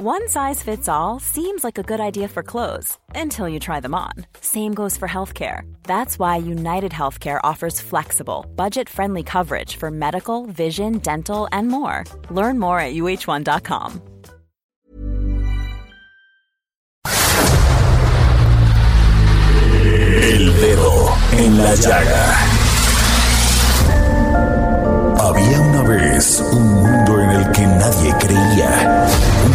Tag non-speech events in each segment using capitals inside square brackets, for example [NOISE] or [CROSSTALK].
One size fits all seems like a good idea for clothes until you try them on. Same goes for healthcare. That's why United Healthcare offers flexible, budget friendly coverage for medical, vision, dental, and more. Learn more at uh1.com. El dedo en la llaga. Había una vez un mundo en el que nadie creía.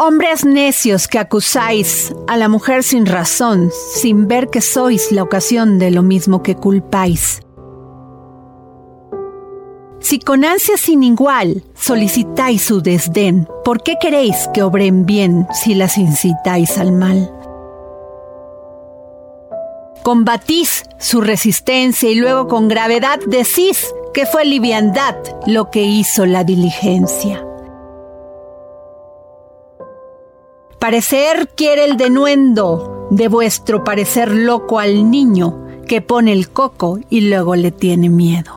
Hombres necios que acusáis a la mujer sin razón, sin ver que sois la ocasión de lo mismo que culpáis. Si con ansia sin igual solicitáis su desdén, ¿por qué queréis que obren bien si las incitáis al mal? Combatís su resistencia y luego con gravedad decís que fue liviandad lo que hizo la diligencia. Parecer quiere el denuendo de vuestro parecer loco al niño que pone el coco y luego le tiene miedo.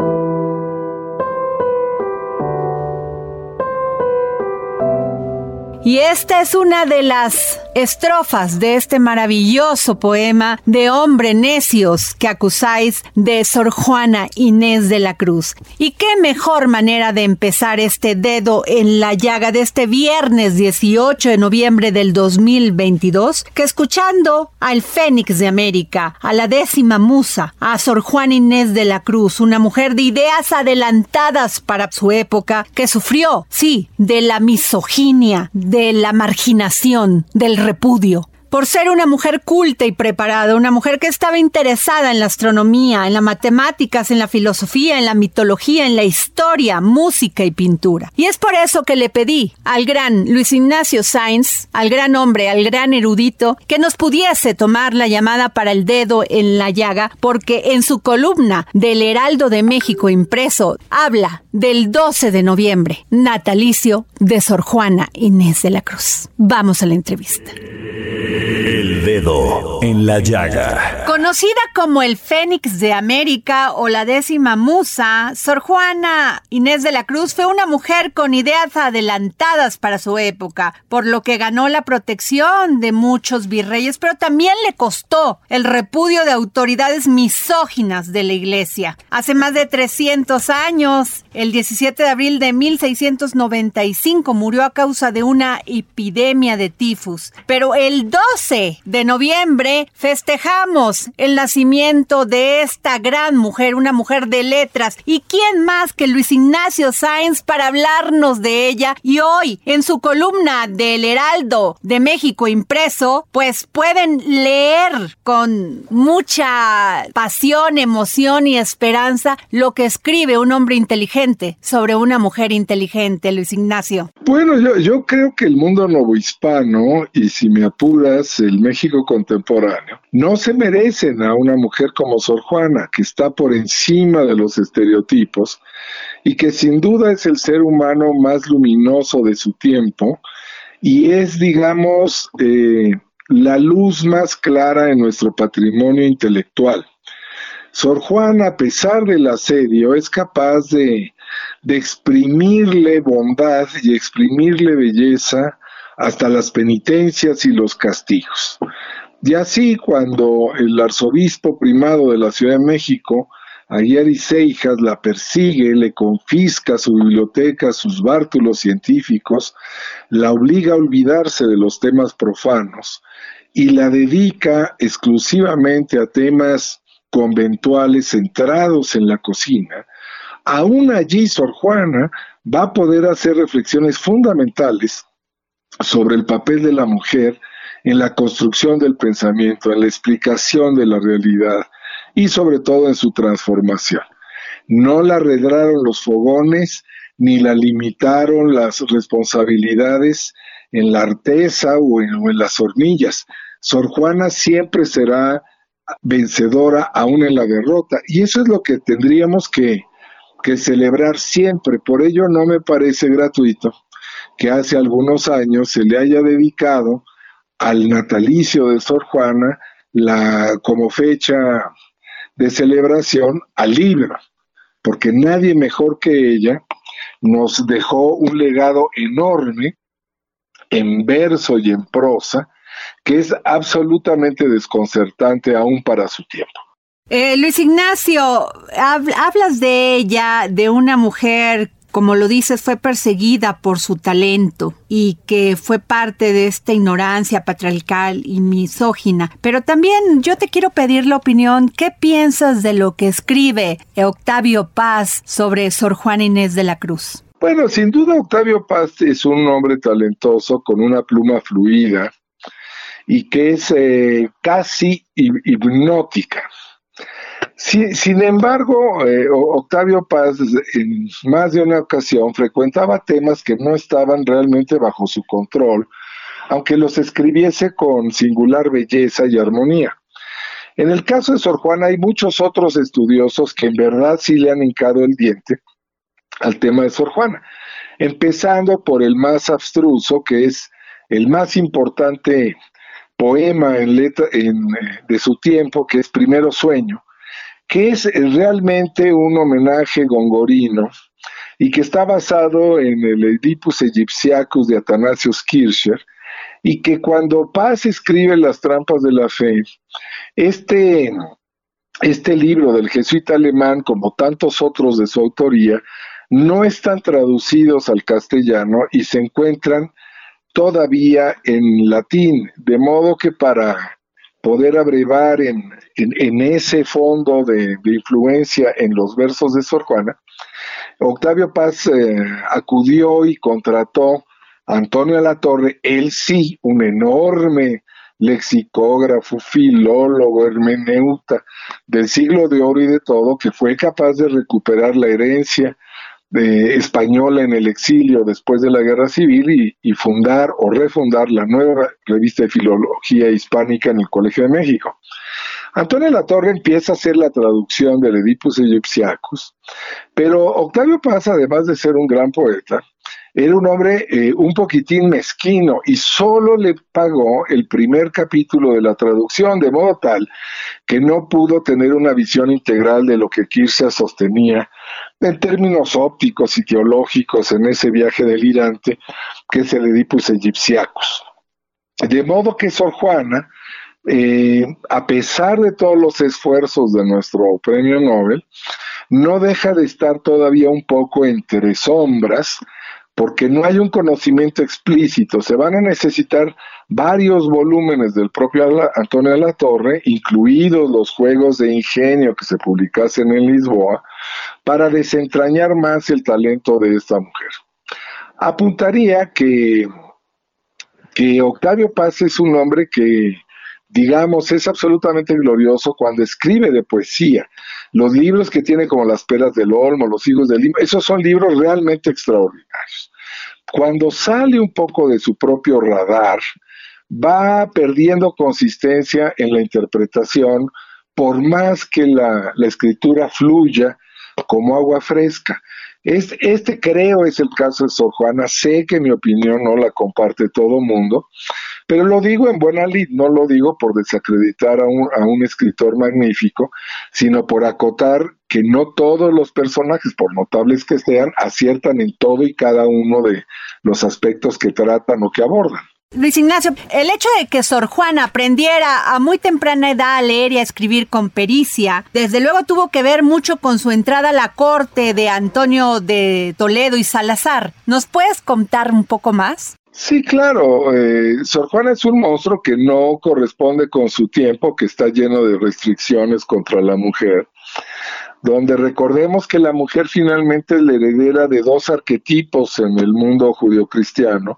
Y esta es una de las estrofas de este maravilloso poema de hombre necios que acusáis de Sor Juana Inés de la Cruz. Y qué mejor manera de empezar este dedo en la llaga de este viernes 18 de noviembre del 2022 que escuchando al Fénix de América, a la décima musa, a Sor Juana Inés de la Cruz, una mujer de ideas adelantadas para su época que sufrió, sí, de la misoginia, de la marginación, del repudio por ser una mujer culta y preparada, una mujer que estaba interesada en la astronomía, en las matemáticas, en la filosofía, en la mitología, en la historia, música y pintura. Y es por eso que le pedí al gran Luis Ignacio Sainz, al gran hombre, al gran erudito, que nos pudiese tomar la llamada para el dedo en la llaga, porque en su columna del Heraldo de México impreso habla del 12 de noviembre, natalicio de Sor Juana Inés de la Cruz. Vamos a la entrevista. El dedo en la llaga. Conocida como el Fénix de América o la décima musa, Sor Juana Inés de la Cruz fue una mujer con ideas adelantadas para su época, por lo que ganó la protección de muchos virreyes, pero también le costó el repudio de autoridades misóginas de la iglesia. Hace más de 300 años, el 17 de abril de 1695, murió a causa de una epidemia de tifus, pero el 12 de noviembre festejamos el nacimiento de esta gran mujer, una mujer de letras. ¿Y quién más que Luis Ignacio Sáenz para hablarnos de ella? Y hoy, en su columna del Heraldo de México impreso, pues pueden leer con mucha pasión, emoción y esperanza lo que escribe un hombre inteligente sobre una mujer inteligente, Luis Ignacio. Bueno, yo, yo creo que el mundo novohispano, y si me apuras, el México contemporáneo, no se merecen a una mujer como Sor Juana, que está por encima de los estereotipos y que sin duda es el ser humano más luminoso de su tiempo y es, digamos, eh, la luz más clara en nuestro patrimonio intelectual. Sor Juana, a pesar del asedio, es capaz de, de exprimirle bondad y exprimirle belleza hasta las penitencias y los castigos. Y así cuando el arzobispo primado de la Ciudad de México, Aguiar Seijas, la persigue, le confisca su biblioteca, sus bártulos científicos, la obliga a olvidarse de los temas profanos y la dedica exclusivamente a temas conventuales centrados en la cocina, aún allí Sor Juana va a poder hacer reflexiones fundamentales sobre el papel de la mujer en la construcción del pensamiento, en la explicación de la realidad, y sobre todo en su transformación. No la arredraron los fogones ni la limitaron las responsabilidades en la artesa o en, las hornillas. Sor Juana siempre será vencedora aún en la derrota y eso es lo que tendríamos que celebrar siempre. Por ello no me parece gratuito que hace algunos años se le haya dedicado al natalicio de Sor Juana la, como fecha de celebración al libro, porque nadie mejor que ella nos dejó un legado enorme en verso y en prosa, que es absolutamente desconcertante aún para su tiempo. Eh, Luis Ignacio, hablas de ella, de una mujer como lo dices, fue perseguida por su talento y que fue parte de esta ignorancia patriarcal y misógina. Pero también yo te quiero pedir la opinión, ¿qué piensas de lo que escribe Octavio Paz sobre Sor Juana Inés de la Cruz? Bueno, sin duda Octavio Paz es un hombre talentoso con una pluma fluida y que es eh, casi hipnótica. Sin embargo, eh, Octavio Paz en más de una ocasión frecuentaba temas que no estaban realmente bajo su control, aunque los escribiese con singular belleza y armonía. En el caso de Sor Juana hay muchos otros estudiosos que en verdad sí le han hincado el diente al tema de Sor Juana, empezando por el más abstruso, que es el más importante poema en letra, en, de su tiempo, que es Primero Sueño, que es realmente un homenaje gongorino y que está basado en el Oedipus Egyptiacus de Athanasius Kircher, y que cuando Paz escribe Las trampas de la fe, este, este libro del jesuita alemán, como tantos otros de su autoría, no están traducidos al castellano y se encuentran todavía en latín, de modo que para poder abrevar en, ese fondo de, influencia en los versos de Sor Juana, Octavio Paz eh, acudió y contrató a Antonio Torre, él sí, un enorme lexicógrafo, filólogo, hermeneuta del siglo de oro y de todo, que fue capaz de recuperar la herencia española en el exilio después de la guerra civil y, fundar o refundar la nueva revista de filología hispánica en el Colegio de México. Antonio Latorre empieza a hacer la traducción del Oedipus Egyptiacus, pero Octavio Paz, además de ser un gran poeta, era un hombre eh, un poquitín mezquino y solo le pagó el primer capítulo de la traducción, de modo tal que no pudo tener una visión integral de lo que Kirchner sostenía en términos ópticos y teológicos en ese viaje delirante que es el Oedipus Egyptiacus. De modo que Sor Juana, eh, a pesar de todos los esfuerzos de nuestro premio Nobel, no deja de estar todavía un poco entre sombras, porque no hay un conocimiento explícito. Se van a necesitar varios volúmenes del propio Antonio de la Torre, incluidos los juegos de ingenio que se publicasen en Lisboa, para desentrañar más el talento de esta mujer. Apuntaría que, que Octavio Paz es un hombre que, digamos, es absolutamente glorioso cuando escribe de poesía. Los libros que tiene como Las Peras del Olmo, Los Hijos del Lima, esos son libros realmente extraordinarios. Cuando sale un poco de su propio radar, va perdiendo consistencia en la interpretación, por más que la, escritura fluya como agua fresca. Este, creo es el caso de Sor Juana. Sé que mi opinión no la comparte todo mundo, pero lo digo en buena lid, no lo digo por desacreditar a un escritor magnífico, sino por acotar que no todos los personajes, por notables que sean, aciertan en todo y cada uno de los aspectos que tratan o que abordan. Luis Ignacio, el hecho de que Sor Juana aprendiera a muy temprana edad a leer y a escribir con pericia, desde luego tuvo que ver mucho con su entrada a la corte de Antonio de Toledo y Salazar. ¿Nos puedes contar un poco más? Sí, claro. Eh, Sor Juana es un monstruo que no corresponde con su tiempo, que está lleno de restricciones contra la mujer. Donde recordemos que la mujer finalmente es la heredera de dos arquetipos en el mundo judio-cristiano,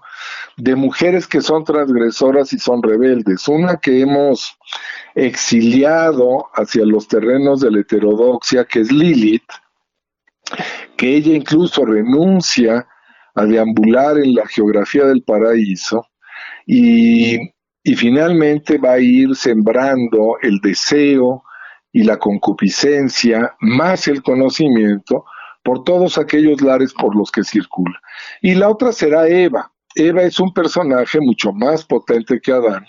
de mujeres que son transgresoras y son rebeldes. Una que hemos exiliado hacia los terrenos de la heterodoxia, que es Lilith, que ella incluso renuncia a deambular en la geografía del paraíso y, y finalmente va a ir sembrando el deseo, y la concupiscencia, más el conocimiento, por todos aquellos lares por los que circula. Y la otra será Eva. Eva es un personaje mucho más potente que Adán.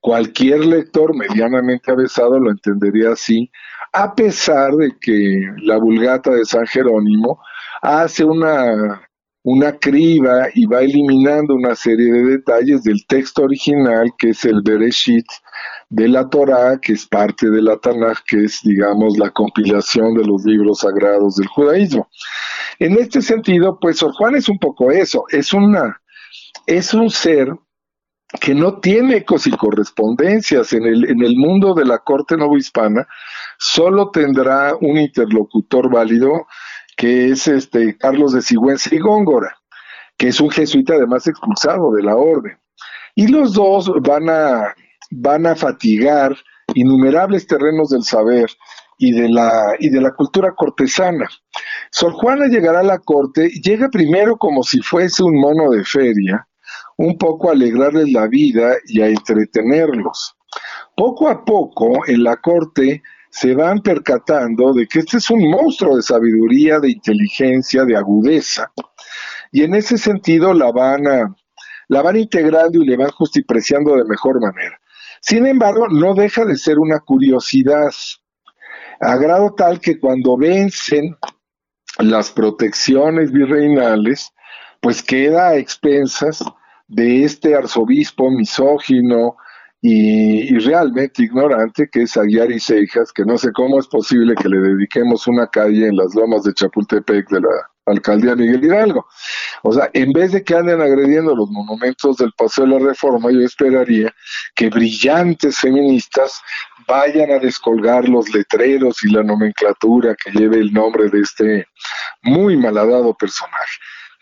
Cualquier lector medianamente avesado lo entendería así, a pesar de que la vulgata de San Jerónimo hace una, una criba y va eliminando una serie de detalles del texto original, que es el Bereshit, de la Torá, que es parte de la Tanaj, que es, digamos, la compilación de los libros sagrados del judaísmo. En este sentido, pues Sor Juan es un poco eso, es una, es un ser que no tiene ecos y correspondencias en el, en el mundo de la corte novohispana, solo tendrá un interlocutor válido, que es este Carlos de Sigüenza y Góngora, que es un jesuita además expulsado de la orden. Y los dos van a van a fatigar innumerables terrenos del saber y de la, y de la cultura cortesana. Sor Juana llegará a la corte, llega primero como si fuese un mono de feria, un poco a alegrarles la vida y a entretenerlos. Poco a poco en la corte se van percatando de que este es un monstruo de sabiduría, de inteligencia, de agudeza, y en ese sentido la van, a, la van integrando y le van justipreciando de mejor manera. Sin embargo, no deja de ser una curiosidad, a grado tal que cuando vencen las protecciones virreinales, pues queda a expensas de este arzobispo misógino y, realmente ignorante que es Aguiar y Seijas, que no sé cómo es posible que le dediquemos una calle en las lomas de Chapultepec de la alcaldía Miguel Hidalgo. O sea, en vez de que anden agrediendo los monumentos del Paseo de la Reforma, yo esperaría que brillantes feministas vayan a descolgar los letreros y la nomenclatura que lleve el nombre de este muy malhadado personaje.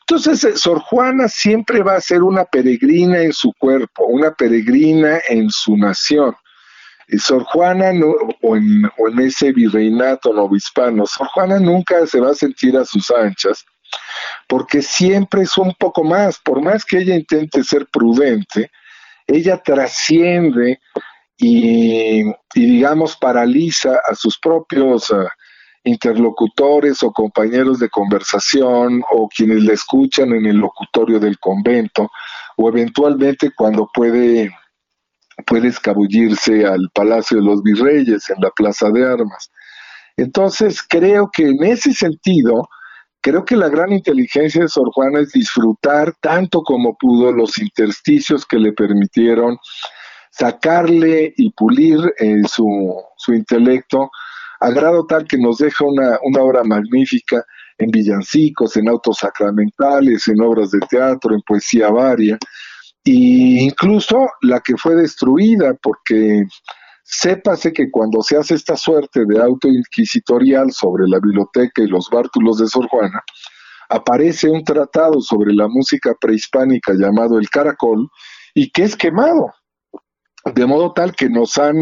Entonces, eh, Sor Juana siempre va a ser una peregrina en su cuerpo, una peregrina en su nación. Sor Juana, o, en, ese virreinato novohispano, Sor Juana nunca se va a sentir a sus anchas, porque siempre es un poco más, por más que ella intente ser prudente, ella trasciende y, digamos, paraliza a sus propios ah, interlocutores o compañeros de conversación o quienes le escuchan en el locutorio del convento o eventualmente cuando puede puede escabullirse al Palacio de los Virreyes, en la Plaza de Armas. Entonces, creo que en ese sentido, creo que la gran inteligencia de Sor Juana es disfrutar tanto como pudo los intersticios que le permitieron sacarle y pulir eh, su, su, intelecto a grado tal que nos deja una, una obra magnífica en villancicos, en autos sacramentales, en obras de teatro, en poesía varia, y incluso la que fue destruida, porque sépase que cuando se hace esta suerte de auto inquisitorial sobre la biblioteca y los bártulos de Sor Juana, aparece un tratado sobre la música prehispánica llamado El Caracol y que es quemado, de modo tal que nos han,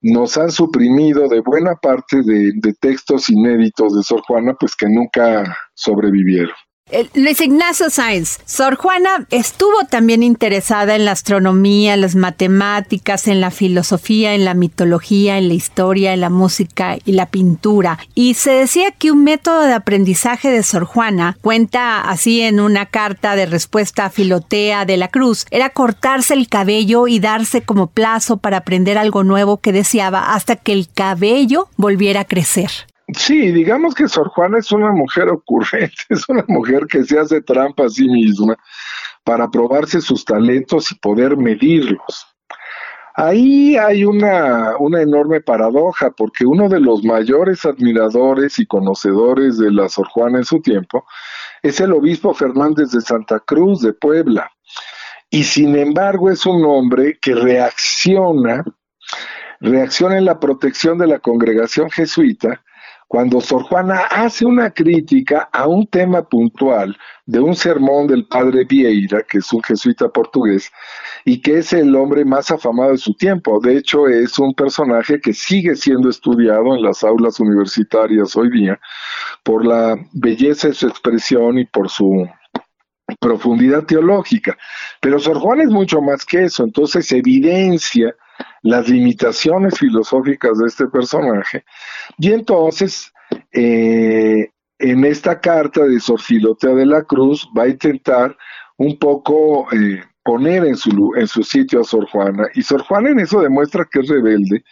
nos han suprimido de buena parte de, de textos inéditos de Sor Juana, pues que nunca sobrevivieron. Luis Ignacio Sáenz, Sor Juana estuvo también interesada en la astronomía, las matemáticas, en la filosofía, en la mitología, en la historia, en la música y la pintura. Y se decía que un método de aprendizaje de Sor Juana, cuenta así en una carta de respuesta a Filotea de la Cruz, era cortarse el cabello y darse como plazo para aprender algo nuevo que deseaba hasta que el cabello volviera a crecer. Sí, digamos que Sor Juana es una mujer ocurrente, [LAUGHS] es una mujer que se hace trampa a sí misma para probarse sus talentos y poder medirlos. Ahí hay una, una enorme paradoja, porque uno de los mayores admiradores y conocedores de la Sor Juana en su tiempo es el obispo Fernández de Santa Cruz de Puebla. Y sin embargo es un hombre que reacciona, reacciona en la protección de la congregación jesuita cuando Sor Juana hace una crítica a un tema puntual de un sermón del padre Vieira, que es un jesuita portugués, y que es el hombre más afamado de su tiempo. De hecho, es un personaje que sigue siendo estudiado en las aulas universitarias hoy día por la belleza de su expresión y por su profundidad teológica. Pero Sor Juana es mucho más que eso, entonces evidencia las limitaciones filosóficas de este personaje. Y entonces, eh, en esta carta de Sor Filotea de la Cruz va a intentar un poco eh, poner en su, en su sitio a Sor Juana. Y Sor Juana en eso demuestra que es rebelde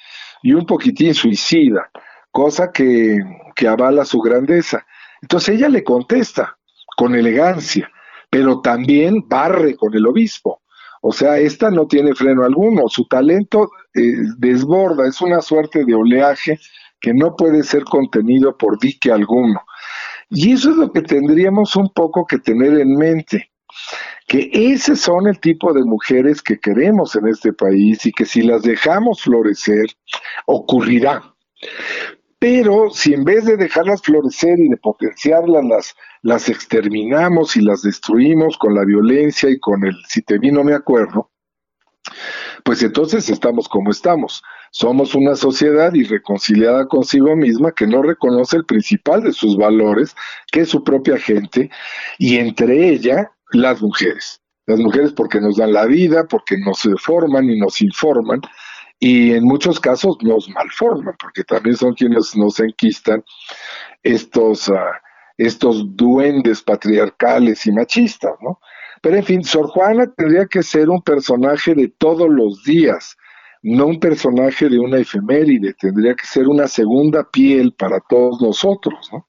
y un poquitín suicida, cosa que, que avala su grandeza. Entonces ella le contesta con elegancia, pero también barre con el obispo. O sea, esta no tiene freno alguno, su talento eh, desborda, es una suerte de oleaje que no puede ser contenido por dique alguno. Y eso es lo que tendríamos un poco que tener en mente, que ese son el tipo de mujeres que queremos en este país y que si las dejamos florecer, ocurrirá. Pero si en vez de dejarlas florecer y de potenciarlas, las, las exterminamos y las destruimos con la violencia y con el si te vi no me acuerdo, pues entonces estamos como estamos. Somos una sociedad irreconciliada consigo misma que no reconoce el principal de sus valores, que es su propia gente, y entre ella las mujeres. Las mujeres porque nos dan la vida, porque nos forman y nos informan, y en muchos casos nos malforman, porque también son quienes nos enquistan estos, ah, estos duendes patriarcales y machistas, ¿no? Pero en fin, Sor Juana tendría que ser un personaje de todos los días, no un personaje de una efeméride, tendría que ser una segunda piel para todos nosotros, ¿no?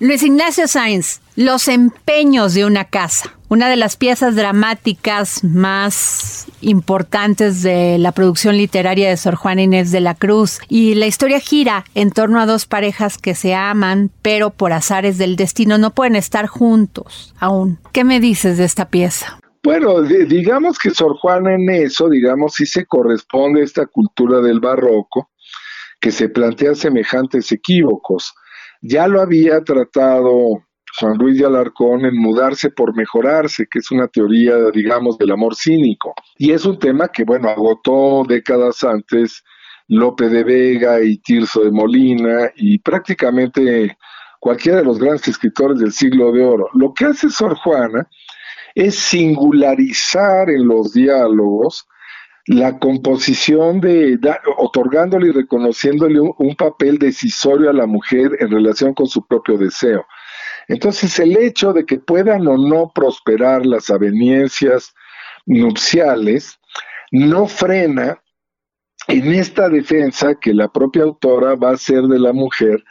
Luis Ignacio Sainz, Los empeños de una casa, una de las piezas dramáticas más importantes de la producción literaria de Sor Juana Inés de la Cruz. Y la historia gira en torno a dos parejas que se aman, pero por azares del destino no pueden estar juntos aún. ¿Qué me dices de esta pieza? Bueno, digamos que Sor Juana en eso, digamos, sí se corresponde a esta cultura del barroco que se plantea semejantes equívocos ya lo había tratado Juan Luis de Alarcón en Mudarse por Mejorarse, que es una teoría, digamos, del amor cínico. Y es un tema que, bueno, agotó décadas antes Lope de Vega y Tirso de Molina y prácticamente cualquiera de los grandes escritores del siglo de oro. Lo que hace Sor Juana es singularizar en los diálogos la composición de otorgándole y reconociéndole un, papel decisorio a la mujer en relación con su propio deseo. Entonces, el hecho de que puedan o no prosperar las aveniencias nupciales no frena en esta defensa que la propia autora va a hacer de la mujer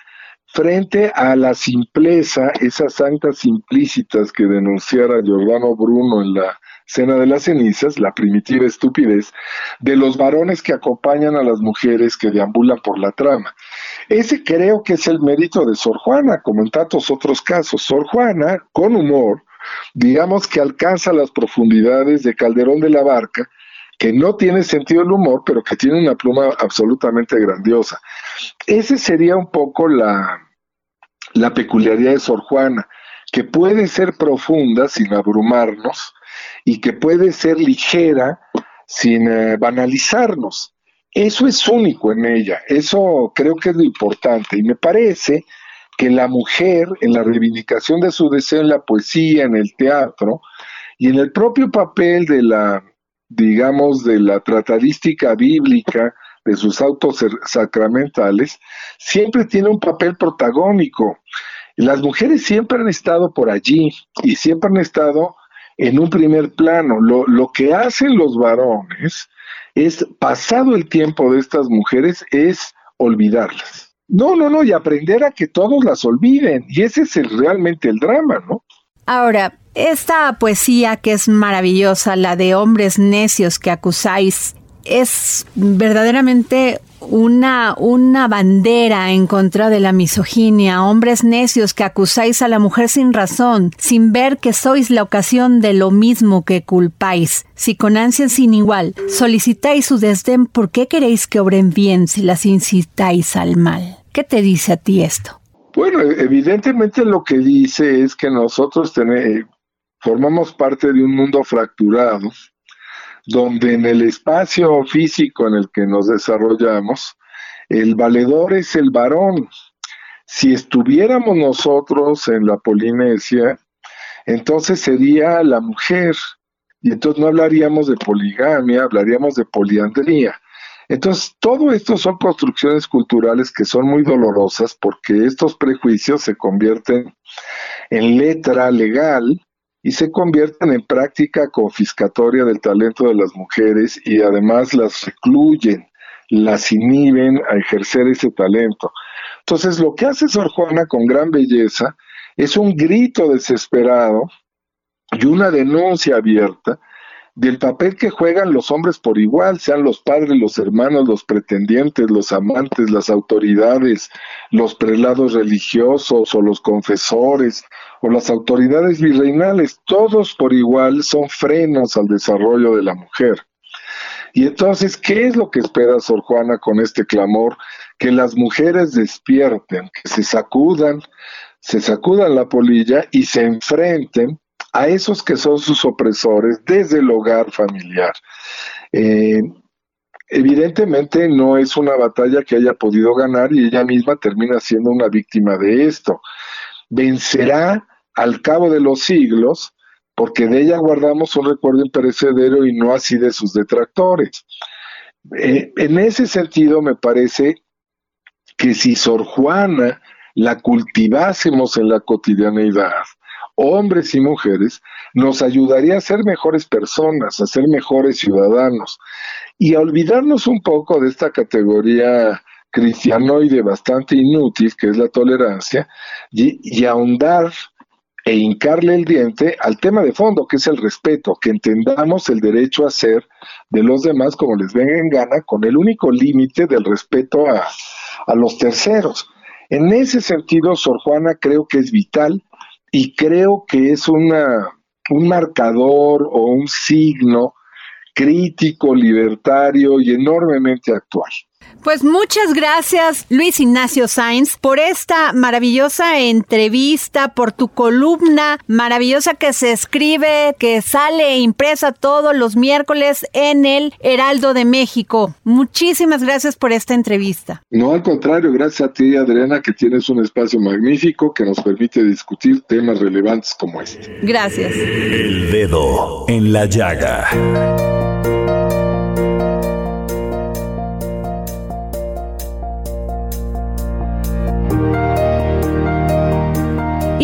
frente a la simpleza, esas santas implícitas que denunciara Giordano Bruno en la Cena de las Cenizas, la primitiva estupidez, de los varones que acompañan a las mujeres que deambulan por la trama. Ese creo que es el mérito de Sor Juana, como en tantos otros casos. Sor Juana, con humor, digamos que alcanza las profundidades de Calderón de la Barca, que no tiene sentido el humor, pero que tiene una pluma absolutamente grandiosa. Ese sería un poco la, la peculiaridad de Sor Juana, que puede ser profunda sin abrumarnos, y que puede ser ligera sin eh, banalizarnos. Eso es único en ella, eso creo que es lo importante y me parece que la mujer en la reivindicación de su deseo en la poesía, en el teatro y en el propio papel de la, digamos, de la tratadística bíblica, de sus autos sacramentales, siempre tiene un papel protagónico. Las mujeres siempre han estado por allí y siempre han estado en un primer plano. Lo, lo que hacen los varones es, pasado el tiempo de estas mujeres, es olvidarlas. No, no, no, y aprender a que todos las olviden. Y ese es realmente el drama, ¿no? Ahora, esta poesía que es maravillosa, la de hombres necios que acusáis, es verdaderamente una, una bandera en contra de la misoginia, hombres necios que acusáis a la mujer sin razón, sin ver que sois la ocasión de lo mismo que culpáis. Si con ansia sin igual solicitáis su desdén, ¿por qué queréis que obren bien si las incitáis al mal? ¿Qué te dice a ti esto? Bueno, evidentemente lo que dice es que nosotros tenemos, formamos parte de un mundo fracturado, donde en el espacio físico en el que nos desarrollamos, el valedor es el varón. Si estuviéramos nosotros en la Polinesia, entonces sería la mujer. Y entonces no hablaríamos de poligamia, hablaríamos de poliandría. Entonces, todo esto son construcciones culturales que son muy dolorosas porque estos prejuicios se convierten en letra legal y se convierten en práctica confiscatoria del talento de las mujeres y además las recluyen, las inhiben a ejercer ese talento. Entonces, lo que hace Sor Juana con gran belleza es un grito desesperado y una denuncia abierta del papel que juegan los hombres por igual, sean los padres, los hermanos, los pretendientes, los amantes, las autoridades, los prelados religiosos o los confesores o las autoridades virreinales, todos por igual son frenos al desarrollo de la mujer. Y entonces, ¿qué es lo que espera Sor Juana con este clamor? Que las mujeres despierten, que se sacudan, se sacudan la polilla y se enfrenten a esos que son sus opresores desde el hogar familiar. Eh, evidentemente no es una batalla que haya podido ganar y ella misma termina siendo una víctima de esto. Vencerá al cabo de los siglos porque de ella guardamos un recuerdo imperecedero y no así de sus detractores. Eh, en ese sentido me parece que si Sor Juana la cultivásemos en la cotidianeidad, hombres y mujeres, nos ayudaría a ser mejores personas, a ser mejores ciudadanos y a olvidarnos un poco de esta categoría cristianoide bastante inútil que es la tolerancia y, y ahondar e hincarle el diente al tema de fondo, que es el respeto, que entendamos el derecho a ser de los demás como les venga en gana, con el único límite del respeto a, a los terceros. En ese sentido, Sor Juana creo que es vital y creo que es una, un marcador o un signo crítico, libertario y enormemente actual. Pues muchas gracias, Luis Ignacio Sainz, por esta maravillosa entrevista, por tu columna maravillosa que se escribe, que sale impresa todos los miércoles en el Heraldo de México. Muchísimas gracias por esta entrevista. No, al contrario, gracias a ti, Adriana, que tienes un espacio magnífico que nos permite discutir temas relevantes como este. Gracias. El dedo en la llaga.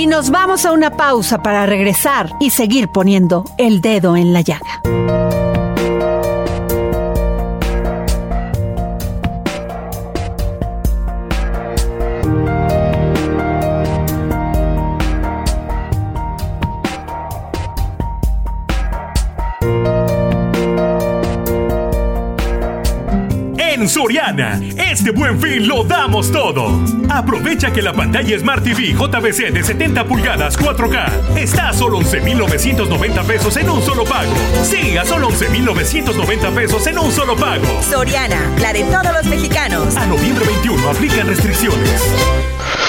Nos vamos a una pausa para regresar y seguir poniendo el dedo en la llaga. Soriana. Este buen fin lo damos todo. Aprovecha que la pantalla Smart TV JBC de 70 pulgadas 4K está a solo 11,990 pesos en un solo pago. Sí, a solo 11,990 pesos en un solo pago. Soriana, la de todos los mexicanos. A noviembre 21 aplican restricciones.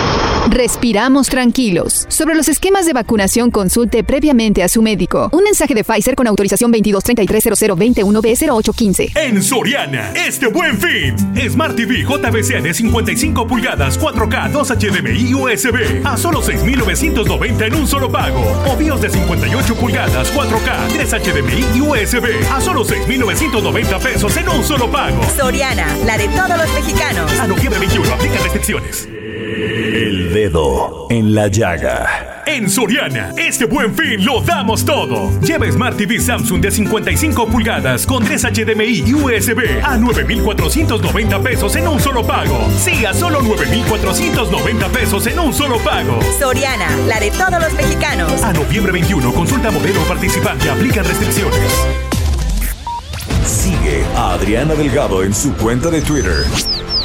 respiramos tranquilos. Sobre los esquemas de vacunación, consulte previamente a su médico. Un mensaje de Pfizer con autorización 22330021B0815. En Soriana, este buen fin. Smart TV JBC de 55 pulgadas, 4K, 2 HDMI USB. A solo 6,990 en un solo pago. O BIOS de 58 pulgadas, 4K, 3 HDMI y USB. A solo 6,990 pesos en un solo pago. Soriana, la de todos los mexicanos. A noviembre 21, aplica restricciones. El dedo en la llaga. En Soriana, este buen fin lo damos todo. Lleva Smart TV Samsung de 55 pulgadas con 3 HDMI y USB a 9,490 pesos en un solo pago. Sí, a solo 9,490 pesos en un solo pago. Soriana, la de todos los mexicanos. A noviembre 21, consulta modelo participante, aplica restricciones. Adriana Delgado en su cuenta de Twitter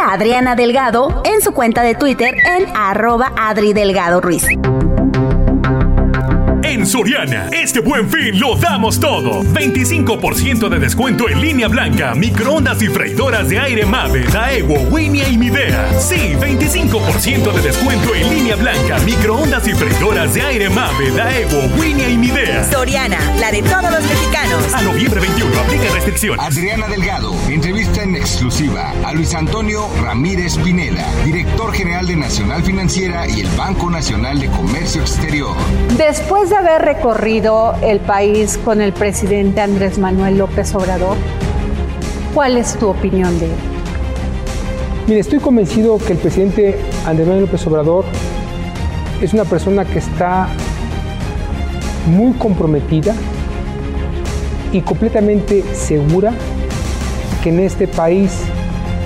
a Adriana Delgado en su cuenta de Twitter en arroba Adri Delgado Ruiz. En Soriana, este buen fin lo damos todo. 25% de descuento en línea blanca, microondas y freidoras de aire Mave, Daewoo, Winia y Midea. Sí, 25% de descuento en línea blanca, microondas y freidoras de aire Mave, Daewoo, Winia y Midea. Soriana, la de todos los mexicanos. A noviembre 21, aplica restricciones. Adriana Delgado, entrevista en exclusiva a Luis Antonio Ramírez Pineda, director general de Nacional Financiera y el Banco Nacional de Comercio Exterior. Después de haber recorrido el país con el presidente Andrés Manuel López Obrador, ¿cuál es tu opinión de él? Mire, estoy convencido que el presidente Andrés Manuel López Obrador es una persona que está muy comprometida y completamente segura que en este país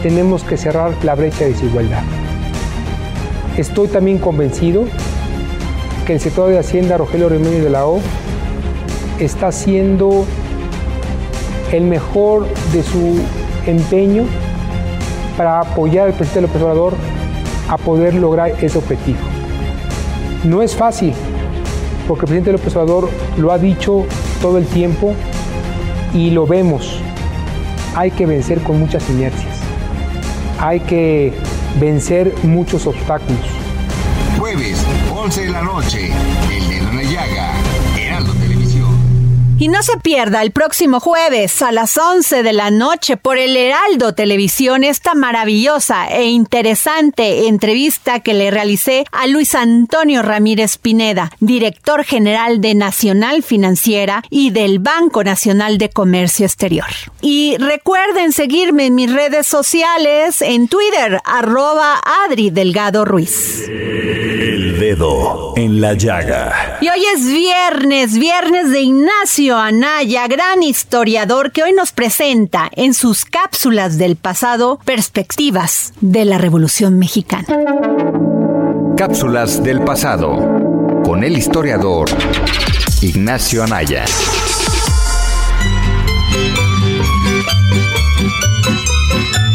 tenemos que cerrar la brecha de desigualdad. Estoy también convencido que el sector de Hacienda, Rogelio Remedio de la O, está haciendo el mejor de su empeño para apoyar al presidente López Obrador a poder lograr ese objetivo. No es fácil, porque el presidente López Obrador lo ha dicho todo el tiempo y lo vemos. Hay que vencer con muchas inercias. Hay que vencer muchos obstáculos. Jueves, 11 de la noche, El Dedo en la. Y no se pierda el próximo jueves a las 11 de la noche por el Heraldo Televisión esta maravillosa e interesante entrevista que le realicé a Luis Antonio Ramírez Pineda, director general de Nacional Financiera y del Banco Nacional de Comercio Exterior. Y recuerden seguirme en mis redes sociales en Twitter, arroba Adri Delgado Ruiz. El dedo en la llaga. Y hoy es viernes, viernes de Ignacio Anaya, gran historiador que hoy nos presenta en sus cápsulas del pasado perspectivas de la Revolución Mexicana. Cápsulas del pasado con el historiador Ignacio Anaya.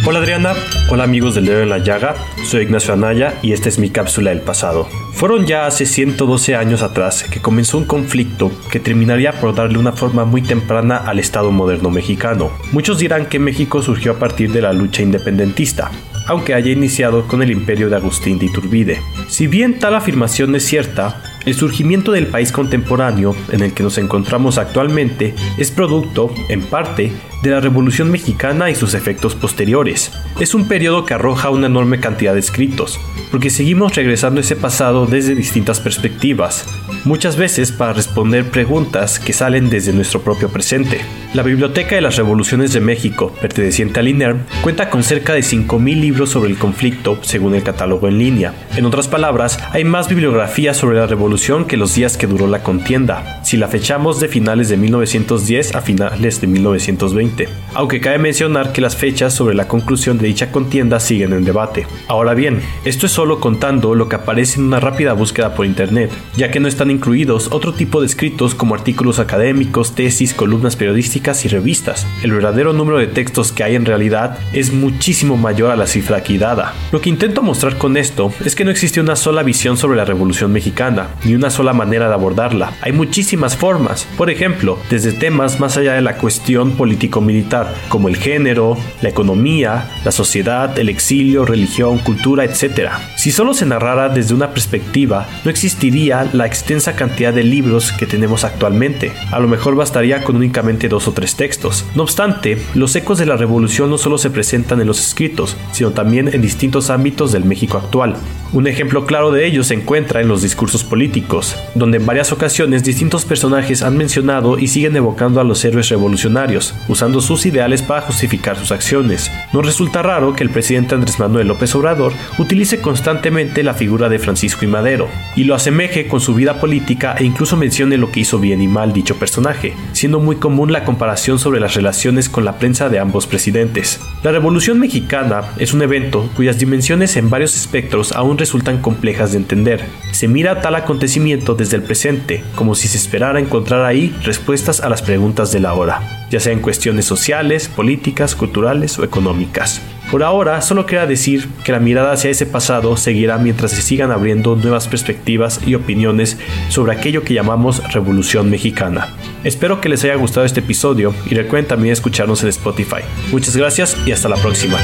Hola Adriana, hola amigos del Dedo en la Llaga, soy Ignacio Anaya y esta es mi cápsula del pasado. Fueron ya hace 112 años atrás que comenzó un conflicto que terminaría por darle una forma muy temprana al Estado moderno mexicano. Muchos dirán que México surgió a partir de la lucha independentista, aunque haya iniciado con el imperio de Agustín de Iturbide. Si bien tal afirmación es cierta, el surgimiento del país contemporáneo en el que nos encontramos actualmente es producto, en parte, de la Revolución Mexicana y sus efectos posteriores. Es un periodo que arroja una enorme cantidad de escritos, porque seguimos regresando ese pasado desde distintas perspectivas, muchas veces para responder preguntas que salen desde nuestro propio presente. La Biblioteca de las Revoluciones de México, perteneciente al INERM, cuenta con cerca de 5.000 libros sobre el conflicto, según el catálogo en línea. En otras palabras, hay más bibliografía sobre la revolución que los días que duró la contienda, si la fechamos de finales de 1910 a finales de 1920. Aunque cabe mencionar que las fechas sobre la conclusión de dicha contienda siguen en debate. Ahora bien, esto es solo contando lo que aparece en una rápida búsqueda por internet, ya que no están incluidos otro tipo de escritos como artículos académicos, tesis, columnas periodísticas y revistas. El verdadero número de textos que hay en realidad es muchísimo mayor a la cifra aquí dada. Lo que intento mostrar con esto es que no existe una sola visión sobre la Revolución Mexicana, ni una sola manera de abordarla. Hay muchísimas formas, por ejemplo, desde temas más allá de la cuestión político-militar, como el género, la economía, la sociedad, el exilio, religión, cultura, etc. Si solo se narrara desde una perspectiva, no existiría la extensa cantidad de libros que tenemos actualmente. A lo mejor bastaría con únicamente dos o tres textos. No obstante, los ecos de la revolución no solo se presentan en los escritos, sino también en distintos ámbitos del México actual. Un ejemplo claro de ello se encuentra en los discursos políticos, donde en varias ocasiones distintos personajes han mencionado y siguen evocando a los héroes revolucionarios, usando sus ideales para justificar sus acciones. No resulta raro que el presidente Andrés Manuel López Obrador utilice constantemente la figura de Francisco y Madero, y lo asemeje con su vida política e incluso mencione lo que hizo bien y mal dicho personaje, siendo muy común la comparación sobre las relaciones con la prensa de ambos presidentes. La Revolución Mexicana es un evento cuyas dimensiones en varios espectros aún resultan complejas de entender. Se mira tal acontecimiento desde el presente, como si se esperara encontrar ahí respuestas a las preguntas de la hora, ya sea en cuestiones sociales, políticas, culturales o económicas. Por ahora, solo queda decir que la mirada hacia ese pasado seguirá mientras se sigan abriendo nuevas perspectivas y opiniones sobre aquello que llamamos Revolución Mexicana. Espero que les haya gustado este episodio y recuerden también escucharnos en Spotify. Muchas gracias y hasta la próxima.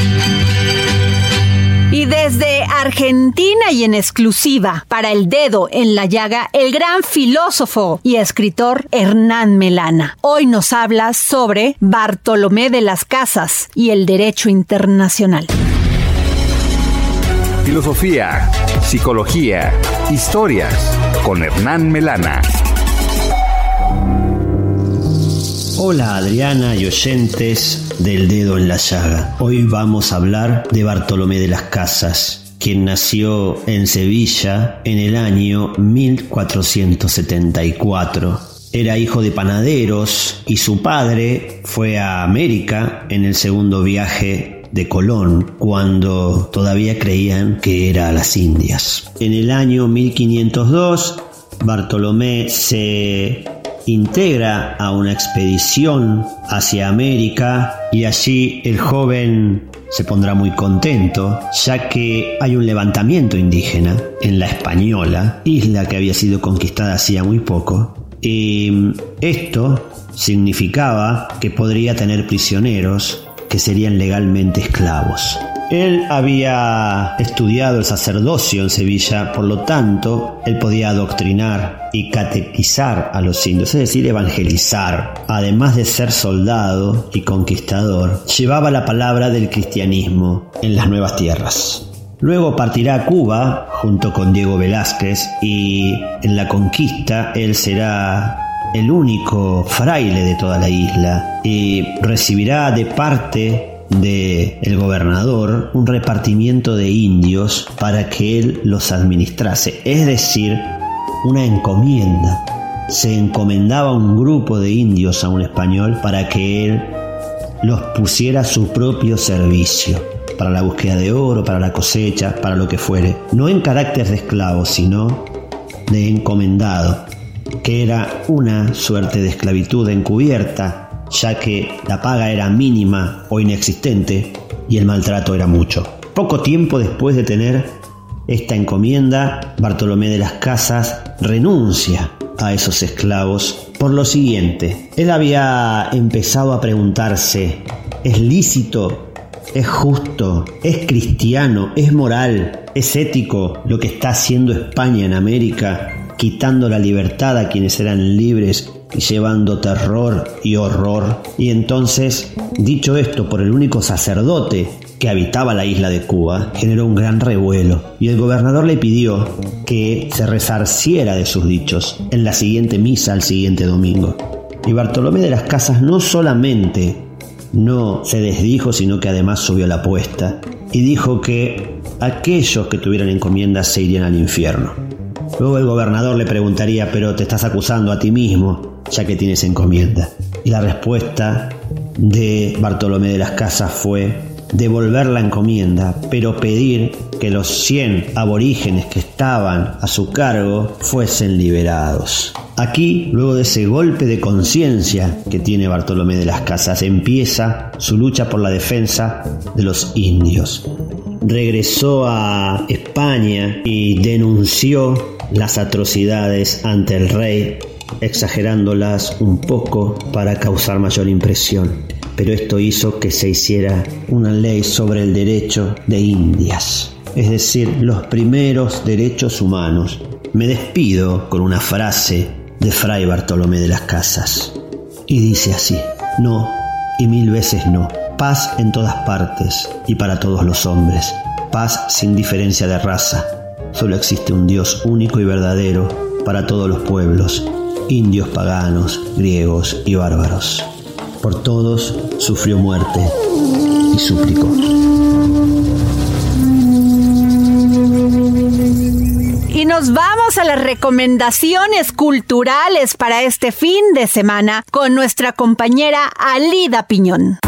Y desde Argentina y en exclusiva para el dedo en la llaga, el gran filósofo y escritor Hernán Melana. Hoy nos habla sobre Bartolomé de las Casas y el derecho internacional. Filosofía, psicología, historias con Hernán Melana. Hola Adriana y oyentes del dedo en la llaga. Hoy vamos a hablar de Bartolomé de las Casas, quien nació en Sevilla en el año 1474. Era hijo de panaderos y su padre fue a América en el segundo viaje de Colón cuando todavía creían que era a las Indias. En el año 1502 Bartolomé se integra a una expedición hacia América y allí el joven se pondrá muy contento, ya que hay un levantamiento indígena en la Española, isla que había sido conquistada hacía muy poco, y esto significaba que podría tener prisioneros que serían legalmente esclavos. Él había estudiado el sacerdocio en Sevilla, por lo tanto, él podía adoctrinar y catequizar a los indios, es decir, evangelizar. Además de ser soldado y conquistador, llevaba la palabra del cristianismo en las nuevas tierras. Luego partirá a Cuba junto con Diego Velázquez y en la conquista él será el único fraile de toda la isla y recibirá de parte de el gobernador un repartimiento de indios para que él los administrase, es decir, una encomienda. Se encomendaba un grupo de indios a un español para que él los pusiera a su propio servicio, para la búsqueda de oro, para la cosecha, para lo que fuere, no en carácter de esclavo, sino de encomendado, que era una suerte de esclavitud encubierta ya que la paga era mínima o inexistente y el maltrato era mucho. Poco tiempo después de tener esta encomienda, Bartolomé de las Casas renuncia a esos esclavos por lo siguiente. Él había empezado a preguntarse, ¿es lícito? ¿Es justo? ¿Es cristiano? ¿Es moral? ¿Es ético lo que está haciendo España en América, quitando la libertad a quienes eran libres llevando terror y horror. Y entonces, dicho esto por el único sacerdote que habitaba la isla de Cuba, generó un gran revuelo y el gobernador le pidió que se resarciera de sus dichos en la siguiente misa al siguiente domingo. Y Bartolomé de las Casas no solamente no se desdijo, sino que además subió la apuesta y dijo que aquellos que tuvieran encomiendas se irían al infierno. Luego el gobernador le preguntaría, pero te estás acusando a ti mismo ya que tienes encomienda. Y la respuesta de Bartolomé de las Casas fue devolver la encomienda, pero pedir que los 100 aborígenes que estaban a su cargo fuesen liberados. Aquí, luego de ese golpe de conciencia que tiene Bartolomé de las Casas, empieza su lucha por la defensa de los indios. Regresó a España y denunció las atrocidades ante el rey, exagerándolas un poco para causar mayor impresión. Pero esto hizo que se hiciera una ley sobre el derecho de Indias, es decir, los primeros derechos humanos. Me despido con una frase de Fray Bartolomé de las Casas, y dice así, no, y mil veces no, paz en todas partes y para todos los hombres, paz sin diferencia de raza, solo existe un Dios único y verdadero para todos los pueblos, indios paganos, griegos y bárbaros por todos sufrió muerte y suplicó. Y nos vamos a las recomendaciones culturales para este fin de semana con nuestra compañera Alida Piñón.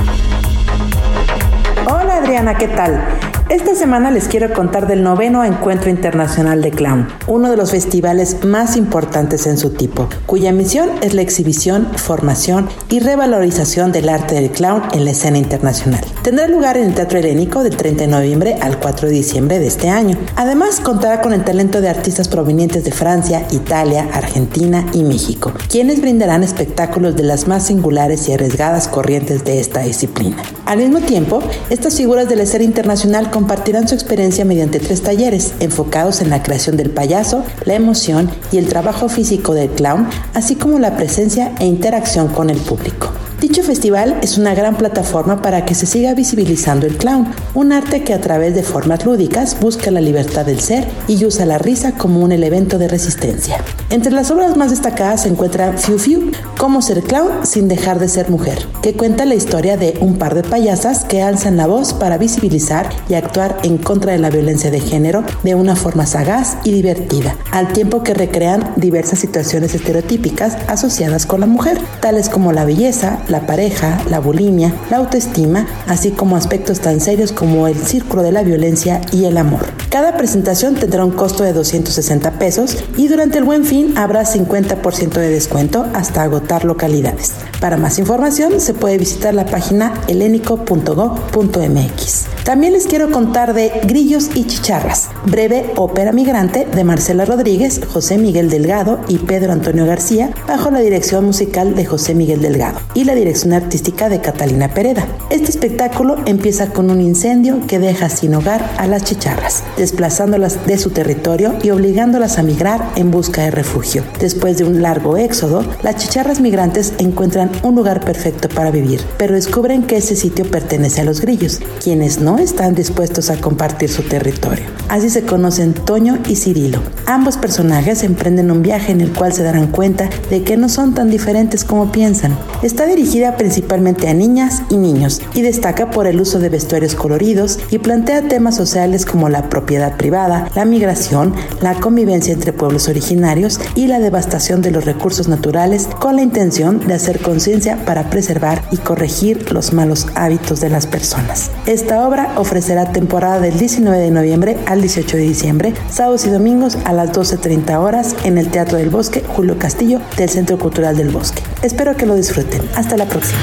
Hola Adriana, ¿qué tal? Esta semana les quiero contar del noveno Encuentro Internacional de Clown, uno de los festivales más importantes en su tipo, cuya misión es la exhibición, formación y revalorización del arte del clown en la escena internacional. Tendrá lugar en el Teatro Helénico del 30 de noviembre al 4 de diciembre de este año. Además, contará con el talento de artistas provenientes de Francia, Italia, Argentina y México, quienes brindarán espectáculos de las más singulares y arriesgadas corrientes de esta disciplina. Al mismo tiempo, estas figuras de la escena internacional compartirán su experiencia mediante tres talleres enfocados en la creación del payaso, la emoción y el trabajo físico del clown, así como la presencia e interacción con el público. Dicho festival es una gran plataforma para que se siga visibilizando el clown, un arte que a través de formas lúdicas busca la libertad del ser y usa la risa como un elemento de resistencia. Entre las obras más destacadas se encuentra Fiu Fiu, Cómo ser clown sin dejar de ser mujer, que cuenta la historia de un par de payasas que alzan la voz para visibilizar y actuar en contra de la violencia de género de una forma sagaz y divertida, al tiempo que recrean diversas situaciones estereotípicas asociadas con la mujer, tales como la belleza, pareja, la bulimia, la autoestima, así como aspectos tan serios como el círculo de la violencia y el amor. Cada presentación tendrá un costo de 260 pesos y durante el buen fin habrá 50% de descuento hasta agotar localidades. Para más información se puede visitar la página helénico.gov.mx. También les quiero contar de Grillos y Chicharras, breve ópera migrante de Marcela Rodríguez, José Miguel Delgado y Pedro Antonio García, bajo la dirección musical de José Miguel Delgado y la dirección artística de Catalina Pereda. Este espectáculo empieza con un incendio que deja sin hogar a las chicharras, desplazándolas de su territorio y obligándolas a migrar en busca de refugio. Después de un largo éxodo, las chicharras migrantes encuentran un lugar perfecto para vivir, pero descubren que ese sitio pertenece a los grillos, quienes no están dispuestos a compartir su territorio. Así se conocen Toño y Cirilo. Ambos personajes emprenden un viaje en el cual se darán cuenta de que no son tan diferentes como piensan. Está dirigida principalmente a niñas y niños y destaca por el uso de vestuarios coloridos y plantea temas sociales como la propiedad privada, la migración, la convivencia entre pueblos originarios y la devastación de los recursos naturales con la intención de hacer conciencia para preservar y corregir los malos hábitos de las personas. Esta obra ofrecerá temporada del 19 de noviembre al 18 de diciembre, sábados y domingos a las 12.30 horas en el Teatro del Bosque Julio Castillo del Centro Cultural del Bosque. Espero que lo disfruten. Hasta la próxima.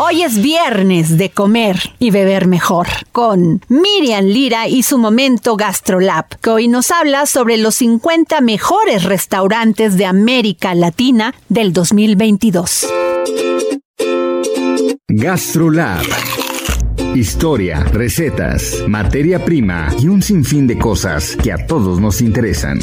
Hoy es viernes de comer y beber mejor con Miriam Lira y su momento GastroLab, que hoy nos habla sobre los 50 mejores restaurantes de América Latina del 2022. GastroLab. Historia, recetas, materia prima y un sinfín de cosas que a todos nos interesan.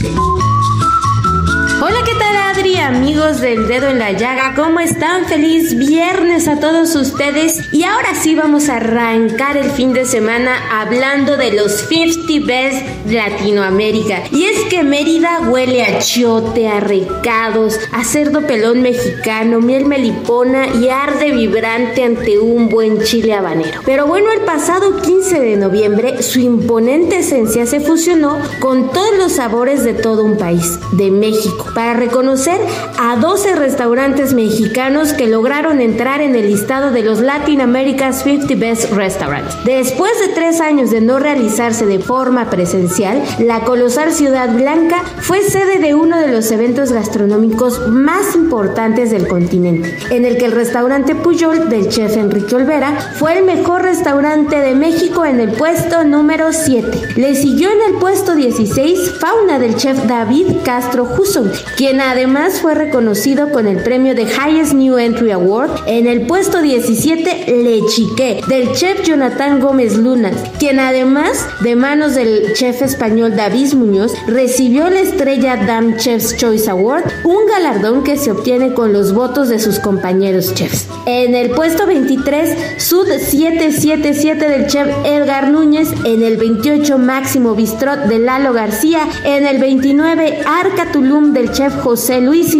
Del dedo en la llaga, ¿cómo están? Feliz viernes a todos ustedes. Y ahora sí vamos a arrancar el fin de semana hablando de los 50 Best de Latinoamérica. Y es que Mérida huele a chote, a recados, a cerdo pelón mexicano, miel melipona y arde vibrante ante un buen chile habanero. Pero bueno, el pasado 15 de noviembre su imponente esencia se fusionó con todos los sabores de todo un país, de México para reconocer a a 12 restaurantes mexicanos que lograron entrar en el listado de los Latin America's 50 Best Restaurants. Después de tres años de no realizarse de forma presencial, la colosal Ciudad Blanca fue sede de uno de los eventos gastronómicos más importantes del continente, en el que el restaurante Puyol del chef Enrique Olvera fue el mejor restaurante de México en el puesto número 7. Le siguió en el puesto 16 Fauna del chef David Castro Husson, quien además fue reconocido con el premio de Highest New Entry Award. En el puesto 17 Le Chiqué del chef Jonathan Gómez Luna, quien además de manos del chef español David Muñoz recibió la estrella Dam Chef's Choice Award, un galardón que se obtiene con los votos de sus compañeros chefs. En el puesto 23 Sud 777 del chef Edgar Núñez, en el 28 Máximo Bistrot de Lalo García, en el 29 Arca Tulum del chef José Luis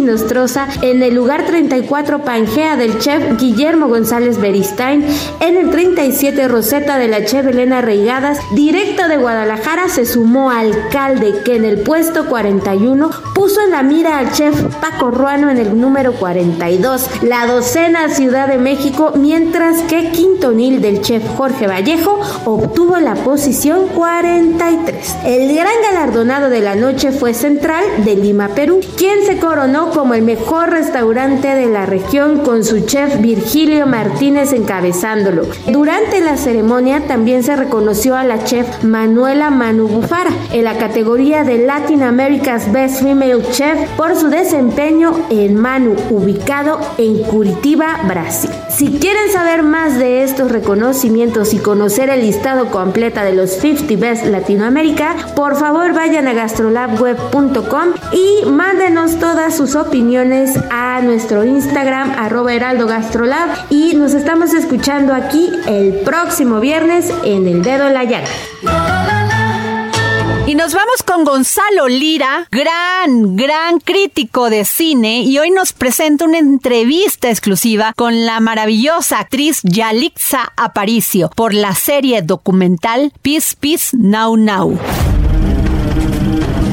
En el lugar 34 Pangea del chef Guillermo González Beristain, en el 37 Roseta de la chef Elena Reigadas, directo de Guadalajara se sumó alcalde que en el puesto 41 puso en la mira al chef Paco Ruano en el número 42, la docena Ciudad de México, mientras que Quintonil del chef Jorge Vallejo obtuvo la posición 43. El gran galardonado de la noche fue Central de Lima, Perú, quien se coronó como el mejor restaurante de la región con su chef Virgilio Martínez encabezándolo. Durante la ceremonia también se reconoció a la chef Manuela Manu Bufara en la categoría de Latin America's Best Female Chef por su desempeño en Manu, ubicado en Curitiba, Brasil. Si quieren saber más de estos reconocimientos y conocer el listado completo de los 50 Best Latinoamérica, por favor vayan a gastrolabweb.com y mándenos todas sus opiniones a nuestro Instagram arroba heraldo gastrolab y nos estamos escuchando aquí el próximo viernes en El Dedo en la Llaga. Y nos vamos con Gonzalo Lira, gran, gran crítico de cine, y hoy nos presenta una entrevista exclusiva con la maravillosa actriz Yalixa Aparicio por la serie documental Peace Peace Now Now.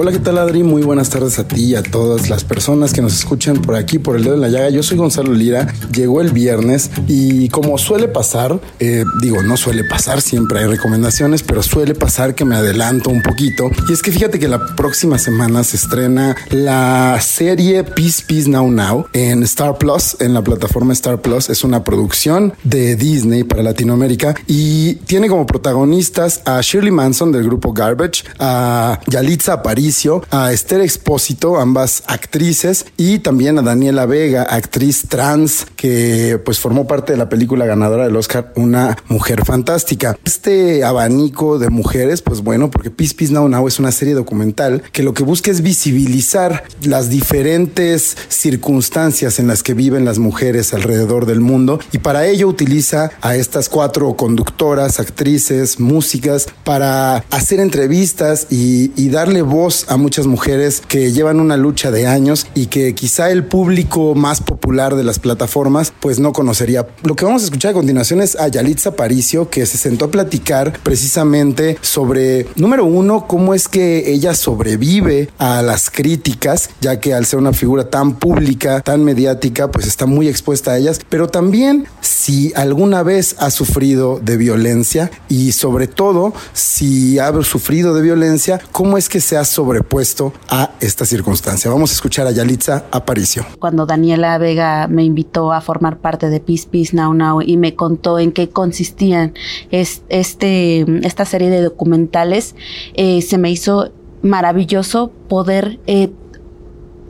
Hola, ¿qué tal Adri? Muy buenas tardes a ti y a todas las personas que nos escuchan por aquí, por el dedo en la llaga. Yo soy Gonzalo Lira, llegó el viernes y como suele pasar, eh, digo, no suele pasar, siempre hay recomendaciones, pero suele pasar que me adelanto un poquito. Y es que fíjate que la próxima semana se estrena la serie Peace Peace Now Now en Star Plus, en la plataforma Star Plus. Es una producción de Disney para Latinoamérica y tiene como protagonistas a Shirley Manson del grupo Garbage, a Yalitza París, a Esther Expósito, ambas actrices, y también a Daniela Vega, actriz trans, que pues formó parte de la película ganadora del Oscar, Una Mujer Fantástica. Este abanico de mujeres, pues bueno, porque Peace Peace Now Now es una serie documental que lo que busca es visibilizar las diferentes circunstancias en las que viven las mujeres alrededor del mundo y para ello utiliza a estas cuatro conductoras, actrices, músicas para hacer entrevistas y, y darle voz a muchas mujeres que llevan una lucha de años y que quizá el público más popular de las plataformas pues no conocería. Lo que vamos a escuchar a continuación es a Yalitza Paricio que se sentó a platicar precisamente sobre, número uno, cómo es que ella sobrevive a las críticas, ya que al ser una figura tan pública, tan mediática, pues está muy expuesta a ellas, pero también si alguna vez ha sufrido de violencia y sobre todo si ha sufrido de violencia, cómo es que se ha sobrepuesto a esta circunstancia. Vamos a escuchar a Yalitza Aparicio. Cuando Daniela Vega me invitó a formar parte de Peace Peace Now Now y me contó en qué consistían este, esta serie de documentales, eh, se me hizo maravilloso poder eh,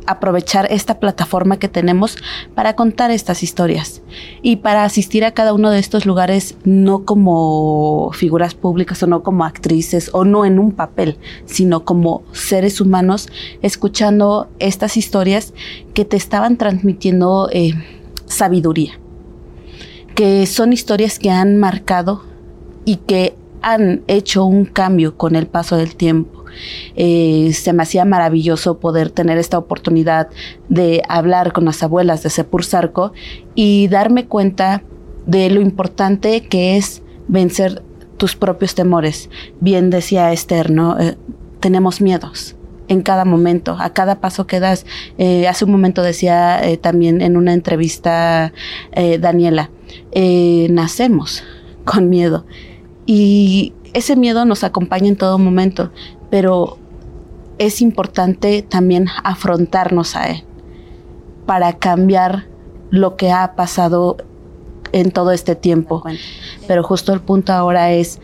aprovechar esta plataforma que tenemos para contar estas historias y para asistir a cada uno de estos lugares no como figuras públicas o no como actrices o no en un papel, sino como seres humanos escuchando estas historias que te estaban transmitiendo eh, sabiduría, que son historias que han marcado y que han hecho un cambio con el paso del tiempo Eh, se me hacía maravilloso poder tener esta oportunidad de hablar con las abuelas de Sepur Sarco y darme cuenta de lo importante que es vencer tus propios temores. Bien decía Esther, ¿no? Eh, tenemos miedos en cada momento, a cada paso que das. Eh, hace un momento decía también en una entrevista Daniela, nacemos con miedo y ese miedo nos acompaña en todo momento, pero es importante también afrontarnos a él para cambiar lo que ha pasado en todo este tiempo. Pero justo el punto ahora es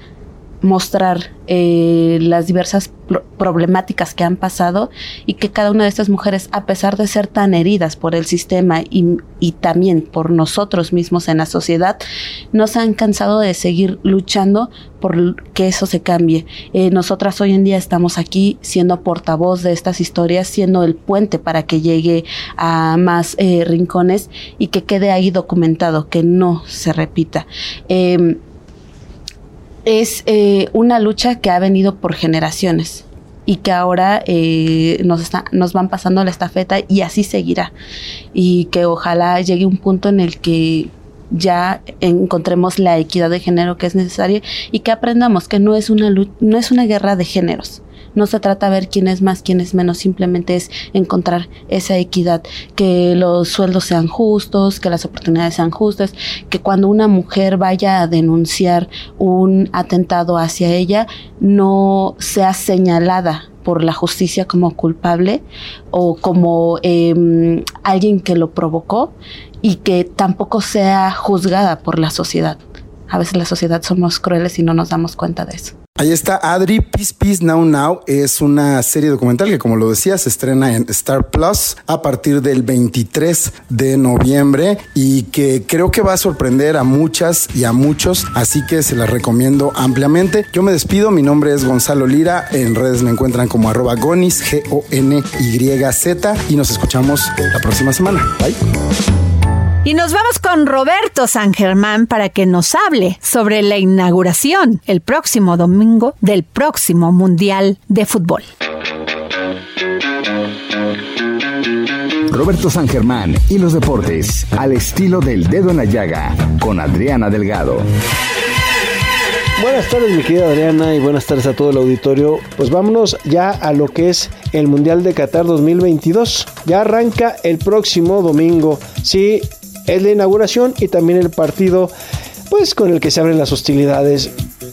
mostrar eh, las diversas problemáticas que han pasado y que cada una de estas mujeres, a pesar de ser tan heridas por el sistema y, también por nosotros mismos en la sociedad, no se han cansado de seguir luchando por que eso se cambie. Eh, nosotras hoy en día estamos aquí siendo portavoz de estas historias, siendo el puente para que llegue a más eh, rincones y que quede ahí documentado, que no se repita. Em, es eh, una lucha que ha venido por generaciones y que ahora eh, nos, está, nos van pasando la estafeta y así seguirá. Y que ojalá llegue un punto en el que ya encontremos la equidad de género que es necesaria y que aprendamos que no es una, no es una guerra de géneros, no se trata de ver quién es más, quién es menos, simplemente es encontrar esa equidad, que los sueldos sean justos, que las oportunidades sean justas, que cuando una mujer vaya a denunciar un atentado hacia ella, no sea señalada por la justicia como culpable o como em, alguien que lo provocó y que tampoco sea juzgada por la sociedad. A veces la sociedad somos crueles y no nos damos cuenta de eso. Ahí está Adri, Peace Peace Now Now. Es una serie documental que, como lo decía, se estrena en Star Plus a partir del 23 de noviembre y que creo que va a sorprender a muchas y a muchos, así que se las recomiendo ampliamente. Yo me despido, mi nombre es Gonzalo Lira, en redes me encuentran como arroba gonis, G-O-N-Y-Z y nos escuchamos la próxima semana. Bye. Y nos vamos con Roberto San Germán para que nos hable sobre la inauguración el próximo domingo del próximo Mundial de Fútbol. Roberto San Germán y los deportes al estilo del dedo en la llaga con Adriana Delgado. Buenas tardes mi querida Adriana y buenas tardes a todo el auditorio. Pues vámonos ya a lo que es el Mundial de Qatar 2022. Ya arranca el próximo domingo. Sí, es la inauguración y también el partido pues con el que se abren las hostilidades.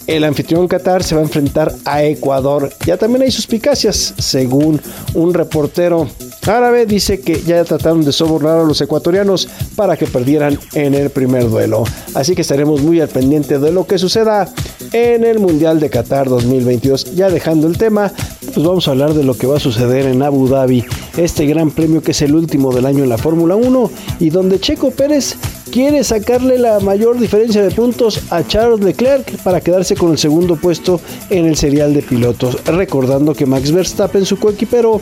El anfitrión Qatar se va a enfrentar a Ecuador. Ya también hay suspicacias, según un reportero árabe dice que ya trataron de sobornar a los ecuatorianos para que perdieran en el primer duelo. Así que estaremos muy al pendiente de lo que suceda en el Mundial de Qatar 2022. Ya dejando el tema, pues vamos a hablar de lo que va a suceder en Abu Dhabi, este gran premio que es el último del año en la Fórmula 1 y donde Checo Pérez quiere sacarle la mayor diferencia de puntos a Charles Leclerc para quedarse con el segundo puesto en el serial de pilotos. Recordando que Max Verstappen, su coequipero,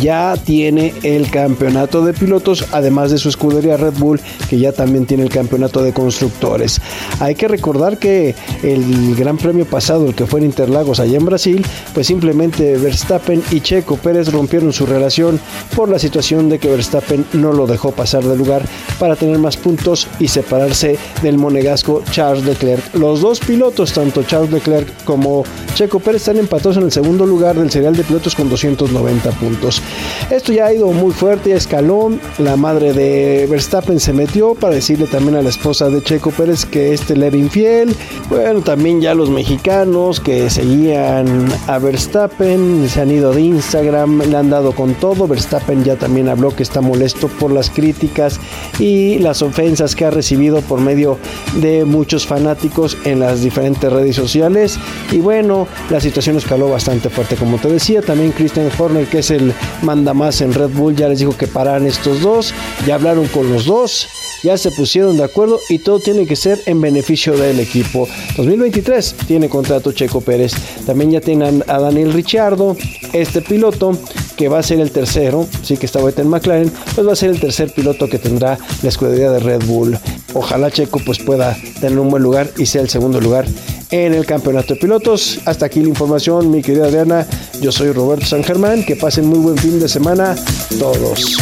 ya tiene el campeonato de pilotos, además de su escudería Red Bull, que ya también tiene el campeonato de constructores. Hay que recordar que el gran premio pasado, el que fue en Interlagos allá en Brasil, pues simplemente Verstappen y Checo Pérez rompieron su relación por la situación de que Verstappen no lo dejó pasar de lugar para tener más puntos y separarse del monegasco Charles Leclerc. Los dos pilotos, tanto Charles Leclerc como Checo Pérez, están empatados en el segundo lugar del serial de pilotos con 290 puntos. Esto ya ha ido muy fuerte, ya escaló. La madre de Verstappen se metió para decirle también a la esposa de Checo Pérez que este le era infiel. Bueno, también ya los mexicanos que seguían a Verstappen se han ido de Instagram, le han dado con todo. Verstappen ya también habló que está molesto por las críticas y las ofensas que ha recibido por medio de muchos fanáticos en las diferentes redes sociales. Y bueno, la situación escaló bastante fuerte, como te decía. También Christian Horner, que es el manda más en Red Bull, ya les dijo que paran estos dos. Ya hablaron con los dos, ya se pusieron de acuerdo y todo tiene que ser en beneficio del equipo. 2023 tiene contrato Checo Pérez. También ya tienen a Daniel Ricciardo, este piloto que va a ser el tercero, sí que está ahorita en McLaren, pues va a ser el tercer piloto que tendrá la escudería de Red Bull. Ojalá Checo pues pueda tener un buen lugar y sea el segundo lugar en el campeonato de pilotos. Hasta aquí la información, mi querida Adriana. Yo soy Roberto San Germán. Que pasen muy buen fin de semana todos.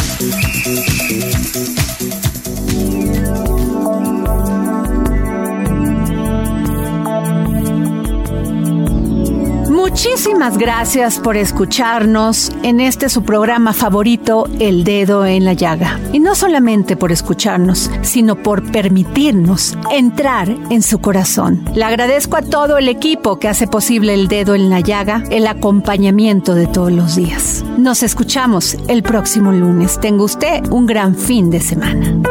Muchísimas gracias por escucharnos en este su programa favorito, El Dedo en la Llaga. Y no solamente por escucharnos, sino por permitirnos entrar en su corazón. Le agradezco a todo el equipo que hace posible El Dedo en la Llaga, el acompañamiento de todos los días. Nos escuchamos el próximo lunes. Tenga usted un gran fin de semana.